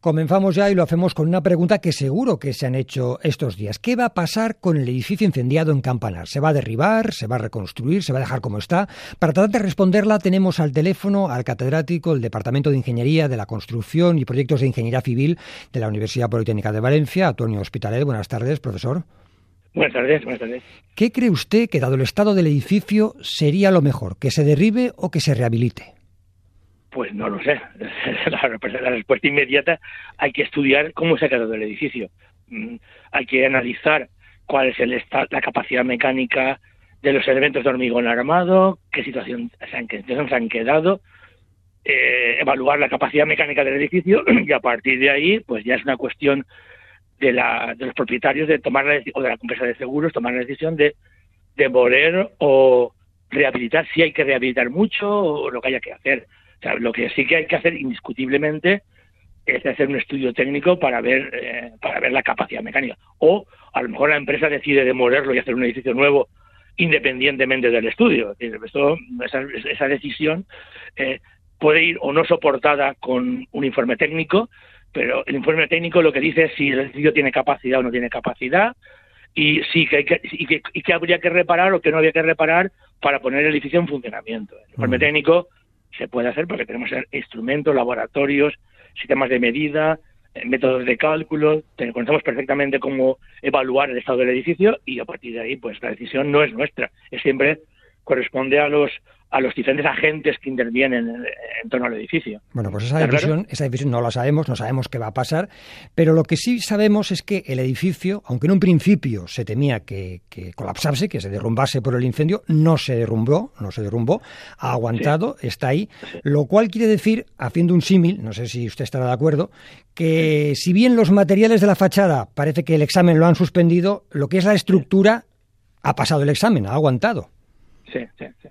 Comenzamos ya y lo hacemos con una pregunta que seguro que se han hecho estos días. ¿Qué va a pasar con el edificio incendiado en Campanar? ¿Se va a derribar? ¿Se va a reconstruir? ¿Se va a dejar como está? Para tratar de responderla tenemos al teléfono al catedrático del Departamento de Ingeniería de la Construcción y Proyectos de Ingeniería Civil de la Universidad Politécnica de Valencia, Antonio Hospitalet. Buenas tardes, profesor. Buenas tardes, buenas tardes. ¿Qué cree usted que, dado el estado del edificio, sería lo mejor? ¿Que se derribe o que se rehabilite? Pues no lo sé. La, respuesta inmediata hay que estudiar cómo se ha quedado el edificio. Mm, hay que analizar cuál es el la capacidad mecánica de los elementos de hormigón armado, qué situación se han, se han quedado, eh, evaluar la capacidad mecánica del edificio y a partir de ahí, pues ya es una cuestión de, la, de los propietarios de tomar la o de la empresa de seguros tomar la decisión de demoler o rehabilitar si hay que rehabilitar mucho o lo que haya que hacer lo que sí que hay que hacer indiscutiblemente es hacer un estudio técnico para ver eh, para ver la capacidad mecánica. O a lo mejor la empresa decide demolerlo y hacer un edificio nuevo independientemente del estudio. Esto, esa, decisión eh, puede ir o no soportada con un informe técnico, pero el informe técnico lo que dice es si el edificio tiene capacidad o no tiene capacidad y sí que, hay que, y que, habría que reparar o que no había que reparar para poner el edificio en funcionamiento. El informe técnico se puede hacer porque tenemos instrumentos, laboratorios, sistemas de medida, eh, métodos de cálculo, conocemos perfectamente cómo evaluar el estado del edificio y a partir de ahí, pues la decisión no es nuestra, es siempre corresponde a los a los diferentes agentes que intervienen en, torno al edificio. Bueno, pues esa decisión, esa decisión no la sabemos, no sabemos qué va a pasar, pero lo que sí sabemos es que el edificio, aunque en un principio se temía que, colapsase, que se derrumbase por el incendio, no se derrumbó, no se derrumbó, ha aguantado, está ahí, lo cual quiere decir, haciendo un símil, no sé si usted estará de acuerdo, que si bien los materiales de la fachada parece que el examen lo han suspendido, lo que es la estructura ha pasado el examen, ha aguantado. Sí, sí, sí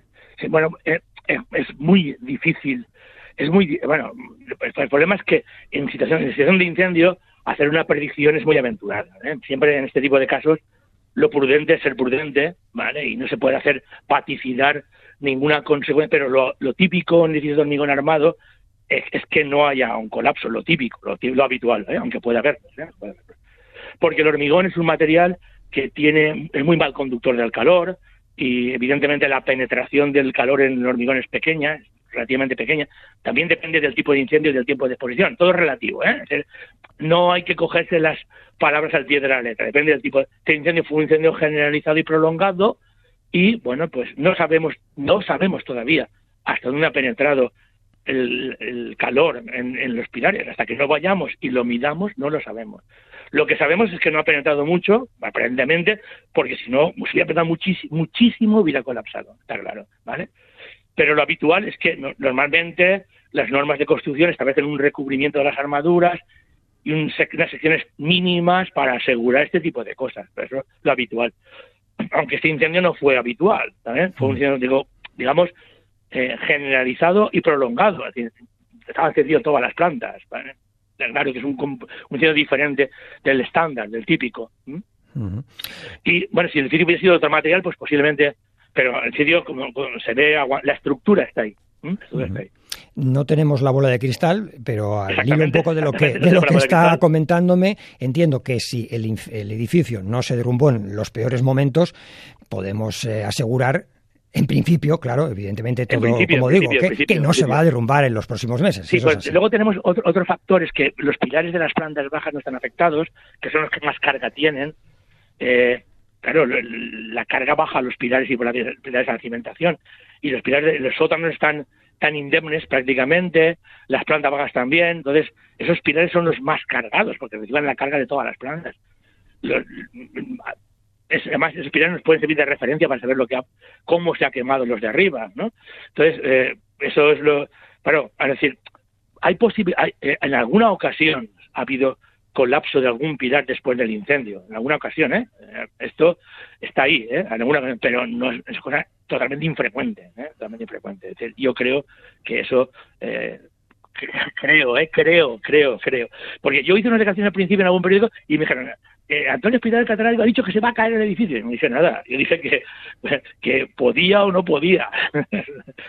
bueno, eh, eh, es muy difícil, es muy, bueno, el problema es que en situaciones, situación de incendio, hacer una predicción es muy aventurada. ¿eh? Siempre en este tipo de casos, lo prudente es ser prudente, ¿vale? Y no se puede hacer paticidar ninguna consecuencia, pero lo, típico en edificios de hormigón armado es, que no haya un colapso, lo típico, lo, habitual, aunque pueda haber, Porque el hormigón es un material que tiene, es muy mal conductor del calor, y evidentemente la penetración del calor en el hormigón es pequeña, relativamente pequeña. También depende del tipo de incendio y del tiempo de exposición. Todo es relativo. ¿eh? No hay que cogerse las palabras al pie de la letra. Depende del tipo. Este incendio fue un incendio generalizado y prolongado y, bueno, pues no sabemos, no sabemos todavía hasta dónde ha penetrado el, calor en, los pilares. Hasta que no vayamos y lo midamos, no lo sabemos. Lo que sabemos es que no ha penetrado mucho, aparentemente, porque si no, si hubiera penetrado muchísimo, muchísimo, hubiera colapsado, está claro, ¿vale? Pero lo habitual es que normalmente las normas de construcción establecen un recubrimiento de las armaduras y unas secciones mínimas para asegurar este tipo de cosas. Eso es lo habitual. Aunque este incendio no fue habitual, ¿sabes? Fue un incendio, digo, digamos, eh, generalizado y prolongado. Es decir, estaban encendido todas las plantas. ¿vale? Claro que es un, un diferente del estándar, del típico. Y bueno, si el sitio hubiera sido otro material, pues posiblemente, pero el sitio, como, se ve, la estructura está ahí. No tenemos la bola de cristal, pero al hilo un poco de lo que, de lo que está comentándome, entiendo que si el, el, edificio no se derrumbó en los peores momentos, podemos eh, asegurar en principio, claro, evidentemente todo, como digo, que, no se va a derrumbar en los próximos meses. Sí, pues, luego tenemos otro, otros factores que los pilares de las plantas bajas no están afectados, que son los que más carga tienen. Eh, claro, la carga baja a los pilares y por pilares de la cimentación. Y los pilares de los sótanos están tan indemnes prácticamente, las plantas bajas también. Entonces, esos pilares son los más cargados porque reciben la carga de todas las plantas además esos pilares nos pueden servir de referencia para saber lo que ha, cómo se ha quemado los de arriba, ¿no? Entonces, eh, eso es lo... Pero, es decir, hay posibilidad, eh, en alguna ocasión ha habido colapso de algún pilar después del incendio, en alguna ocasión, ¿eh? eh esto está ahí, ¿eh? En alguna, pero no es, es cosa totalmente infrecuente, ¿eh? Totalmente infrecuente. Es decir, yo creo que eso creo, eh, creo, creo, creo. Porque yo hice una declaración al principio en algún periódico y me dijeron, eh, Antonio Espiral Catedrático ha dicho que se va a caer el edificio. Y no dije nada. Yo dije que, que podía o no podía.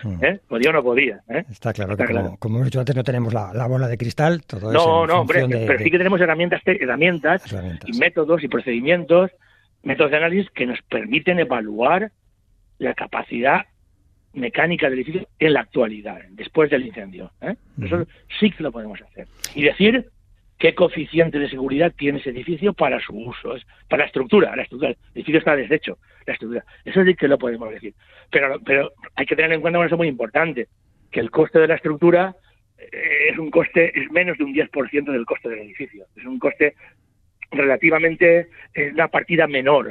Mm. ¿Eh? Podía o no podía. ¿eh? Está claro que, Como, hemos dicho antes, no tenemos la, bola de cristal. Todo no, no, hombre, pero sí que tenemos herramientas, herramientas, y métodos y procedimientos, métodos de análisis que nos permiten evaluar la capacidad mecánica del edificio en la actualidad, después del incendio. ¿eh? Eso sí que lo podemos hacer. Y decir qué coeficiente de seguridad tiene ese edificio para su uso, para la estructura, la estructura. El edificio está deshecho, la estructura. Eso sí que lo podemos decir. Pero, pero hay que tener en cuenta una cosa muy importante, que el coste de la estructura eh, es un coste, es menos de un 10% del coste del edificio. Es un coste relativamente es una partida menor,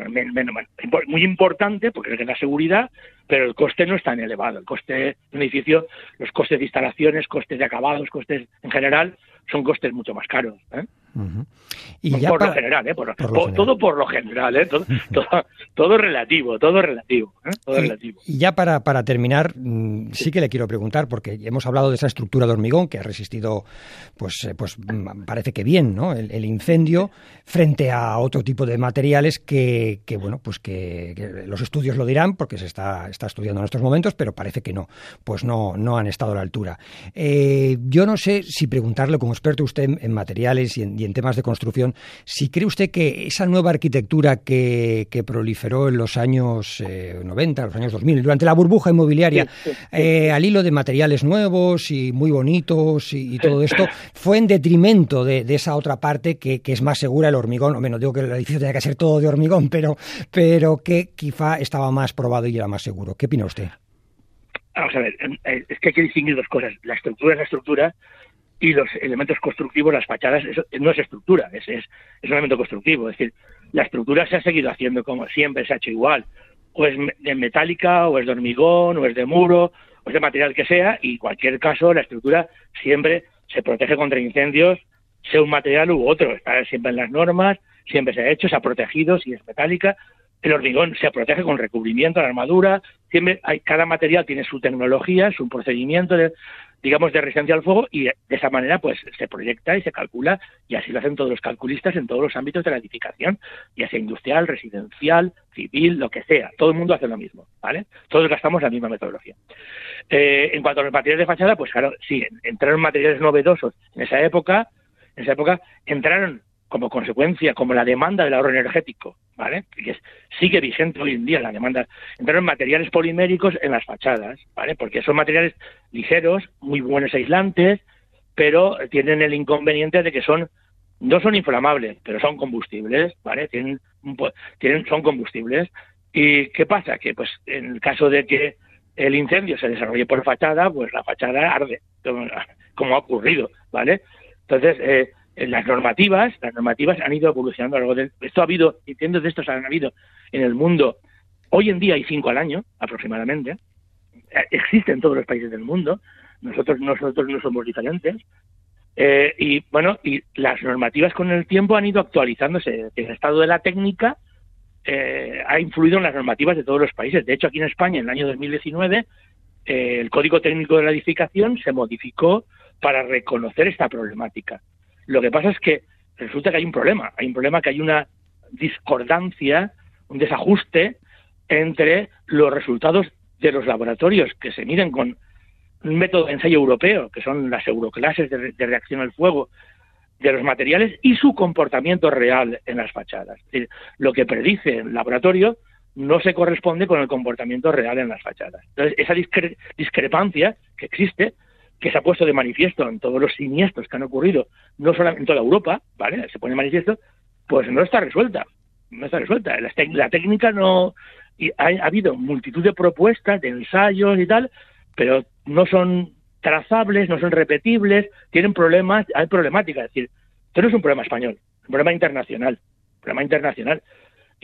muy importante porque es la seguridad, pero el coste no es tan elevado. El coste de un edificio, los costes de instalaciones, costes de acabados, costes en general, son costes mucho más caros. ¿eh? Y por, lo general, ¿eh? todo por lo general, ¿eh? todo, todo, relativo, todo relativo. ¿eh? Todo y, relativo. y ya para, para terminar, mm, sí que le quiero preguntar, porque hemos hablado de esa estructura de hormigón que ha resistido, pues, eh, pues mm, parece que bien, ¿no? El, incendio frente a otro tipo de materiales que, que bueno, pues que, los estudios lo dirán, porque se está, está estudiando en estos momentos, pero parece que no, pues no, no han estado a la altura. yo no sé si preguntarle como experto usted en, materiales y en, y en temas de construcción, si cree usted que esa nueva arquitectura que, proliferó en los años 90, eh, los años 2000, durante la burbuja inmobiliaria, eh, al hilo de materiales nuevos y muy bonitos y, todo esto, fue en detrimento de, esa otra parte que, es más segura, el hormigón, o menos digo que el edificio tenía que ser todo de hormigón, pero, pero que quizá estaba más probado y era más seguro. ¿Qué opina usted? Vamos a ver, eh, es que hay que distinguir dos cosas. La estructura es la estructura y los elementos constructivos, las fachadas, eso no es estructura, es, es, es, un elemento constructivo. Es decir, la estructura se ha seguido haciendo como siempre, se ha hecho igual. O es de metálica, o es de hormigón, o es de muro, o es de material que sea, y en cualquier caso, la estructura siempre se protege contra incendios, sea un material u otro. Está siempre en las normas, siempre se ha hecho, se ha protegido si es metálica. El hormigón se protege con recubrimiento, la armadura. Siempre hay, cada material tiene su tecnología, su procedimiento. De, digamos, de resistencia al fuego y de esa manera pues se proyecta y se calcula y así lo hacen todos los calculistas en todos los ámbitos de la edificación, ya sea industrial, residencial, civil, lo que sea. Todo el mundo hace lo mismo, ¿vale? Todos gastamos la misma metodología. Eh, en cuanto a los materiales de fachada, pues claro, sí, entraron materiales novedosos en esa época, en esa época entraron como consecuencia, como la demanda del ahorro energético, ¿vale? Que sigue vigente hoy en día la demanda. Entraron materiales poliméricos en las fachadas, ¿vale? Porque son materiales ligeros, muy buenos aislantes, pero tienen el inconveniente de que son no son inflamables, pero son combustibles, ¿vale? Tienen, tienen son combustibles. ¿Y qué pasa? Que pues en el caso de que el incendio se desarrolle por fachada, pues la fachada arde, como, ha ocurrido, ¿vale? Entonces, eh, las normativas, las normativas han ido evolucionando a lo esto ha habido, incendios de estos han habido en el mundo. Hoy en día hay cinco al año, aproximadamente. Eh, existen en todos los países del mundo. Nosotros, nosotros no somos diferentes. Eh, y bueno, y las normativas con el tiempo han ido actualizándose. El estado de la técnica eh, ha influido en las normativas de todos los países. De hecho, aquí en España, en el año 2019, el Código Técnico de la Edificación se modificó para reconocer esta problemática. Lo que pasa es que resulta que hay un problema, hay un problema que hay una discordancia, un desajuste entre los resultados de los laboratorios que se miden con un método de ensayo europeo, que son las euroclases de, reacción al fuego, de los materiales y su comportamiento real en las fachadas. Lo que predice el laboratorio no se corresponde con el comportamiento real en las fachadas. Entonces, esa discrepancia que existe que se ha puesto de manifiesto en todos los siniestros que han ocurrido, no solamente en toda Europa, ¿vale? Se pone de manifiesto, pues no está resuelta, no está resuelta. La, técnica no... Y ha, habido multitud de propuestas, de ensayos y tal, pero no son trazables, no son repetibles, tienen problemas, hay problemática. Es decir, esto no es un problema español, es un problema internacional, un problema internacional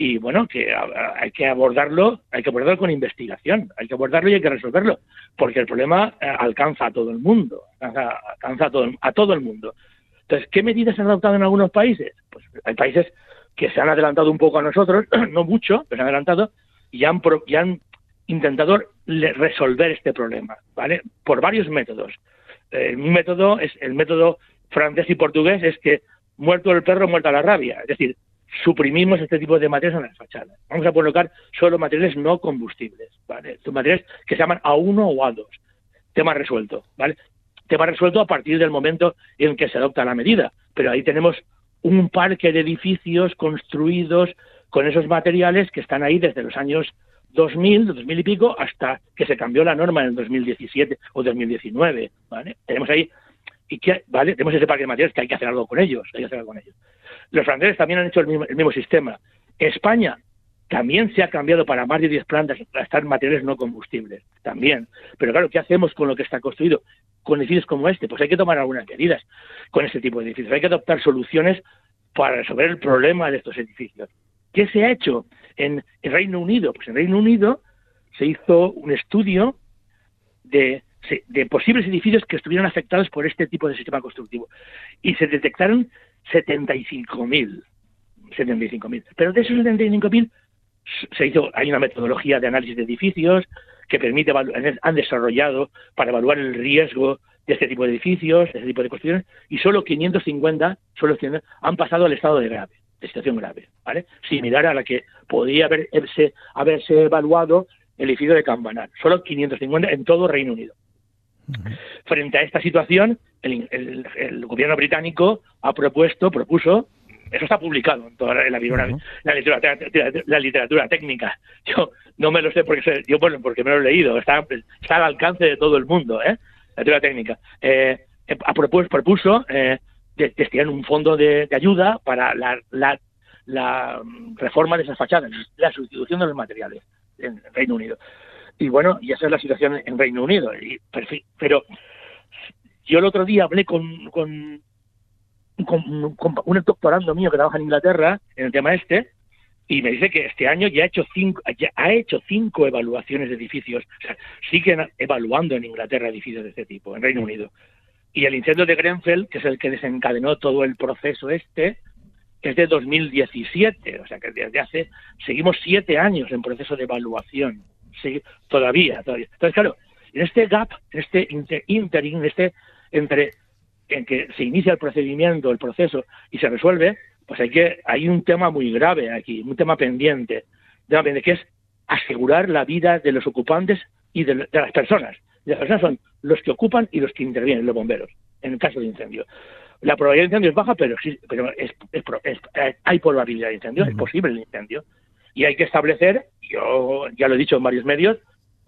y bueno, que hay que abordarlo, hay que abordarlo con investigación, hay que abordarlo y hay que resolverlo, porque el problema eh, alcanza a todo el mundo, alcanza, a, todo, a todo el mundo. Entonces, ¿qué medidas se han adoptado en algunos países? Pues hay países que se han adelantado un poco a nosotros, no mucho, pero se han adelantado y han, han intentado resolver este problema, ¿vale? Por varios métodos. eh, un método es el método francés y portugués es que muerto el perro, muerta la rabia. Es decir, suprimimos este tipo de materiales en las fachadas. Vamos a colocar solo materiales no combustibles, ¿vale? Materiales que se llaman A1 o A2. Tema resuelto, ¿vale? Tema resuelto a partir del momento en que se adopta la medida. Pero ahí tenemos un parque de edificios construidos con esos materiales que están ahí desde los años 2000, 2000 y pico, hasta que se cambió la norma en el 2017 o 2019, ¿vale? Tenemos ahí y que, ¿vale? Tenemos ese parque de materiales que hay que hacer algo con ellos, hay que hacer algo con ellos. Los franceses también han hecho el mismo, sistema. España también se ha cambiado para más de 10 plantas para estar materiales no combustibles, también. Pero claro, ¿qué hacemos con lo que está construido? Con edificios como este, pues hay que tomar algunas medidas con este tipo de edificios. Hay que adoptar soluciones para resolver el problema de estos edificios. ¿Qué se ha hecho en el Reino Unido? Pues en Reino Unido se hizo un estudio de, de posibles edificios que estuvieran afectados por este tipo de sistema constructivo y se detectaron 75.000. 75.000. Pero de esos 75.000 se hizo, hay una metodología de análisis de edificios que permite, han desarrollado para evaluar el riesgo de este tipo de edificios, de este tipo de construcciones, y solo 550, solo han pasado al estado de grave, de situación grave, ¿vale? Similar a la que podría haberse, haberse evaluado el edificio de Campanar, solo 550 en todo Reino Unido. Frente a esta situación, el, gobierno británico ha propuesto, propuso, eso está publicado en toda la, la, literatura, técnica. Yo no me lo sé porque yo bueno, porque me lo he leído, está, está al alcance de todo el mundo, ¿eh? La literatura técnica. Eh, ha propuesto, propuso eh, destinar un fondo de, ayuda para la, la, reforma de esas fachadas, la sustitución de los materiales en Reino Unido. Y bueno, y esa es la situación en Reino Unido. Y, pero yo el otro día hablé con, con, un doctorando mío que trabaja en Inglaterra en el tema este y me dice que este año ya ha hecho cinco, ya ha hecho cinco evaluaciones de edificios. O sea, siguen evaluando en Inglaterra edificios de este tipo, en Reino Unido. Y el incendio de Grenfell, que es el que desencadenó todo el proceso este, es de 2017. O sea que desde hace, seguimos siete años en proceso de evaluación. Sí, todavía, todavía. Entonces, claro, en este gap, en este interim, en este entre en que se inicia el procedimiento, el proceso y se resuelve, pues hay que hay un tema muy grave aquí, un tema pendiente, tema pendiente que es asegurar la vida de los ocupantes y de, las personas. las personas son los que ocupan y los que intervienen, los bomberos, en el caso de incendio. La probabilidad de incendio es baja, pero, pero es, hay probabilidad de incendio, es posible el incendio. Y hay que establecer, yo ya lo he dicho en varios medios,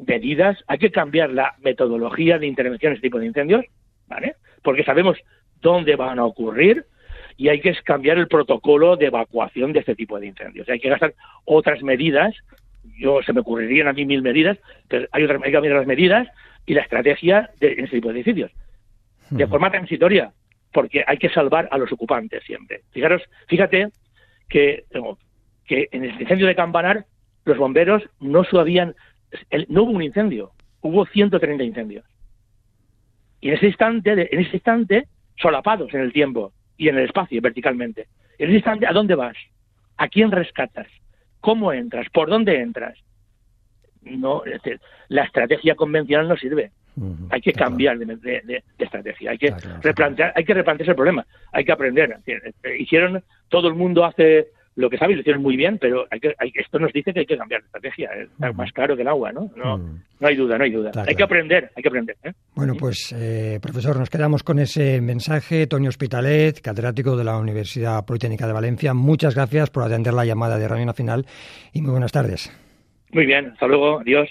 medidas, hay que cambiar la metodología de intervención en este tipo de incendios, ¿vale? Porque sabemos dónde van a ocurrir y hay que cambiar el protocolo de evacuación de este tipo de incendios. Hay que gastar otras medidas, yo se me ocurrirían a mí mil medidas, pero hay, otras, hay que cambiar las medidas y la estrategia de, en este tipo de edificios. De forma transitoria, porque hay que salvar a los ocupantes siempre. Fijaros, fíjate que, que en el incendio de Campanar los bomberos no sabían, no hubo un incendio, hubo 130 incendios. Y en ese instante, en ese instante, solapados en el tiempo y en el espacio, verticalmente. En ese instante, ¿a dónde vas? ¿A quién rescatas? ¿Cómo entras? ¿Por dónde entras? No, la estrategia convencional no sirve. hay que cambiar de, estrategia, hay que replantear, hay que replantearse el problema, hay que aprender. Hicieron, todo el mundo hace lo que sabéis lo hicieron muy bien, pero hay que, esto nos dice que hay que cambiar de estrategia, es más claro que el agua, ¿no? No, mm. no hay duda, no hay duda. hay que aprender, hay que aprender. ¿eh? Bueno, pues, eh, profesor, nos quedamos con ese mensaje. Toño Hospitalet, catedrático de la Universidad Politécnica de Valencia, muchas gracias por atender la llamada de Radio Nacional y muy buenas tardes. Muy bien, hasta luego, adiós.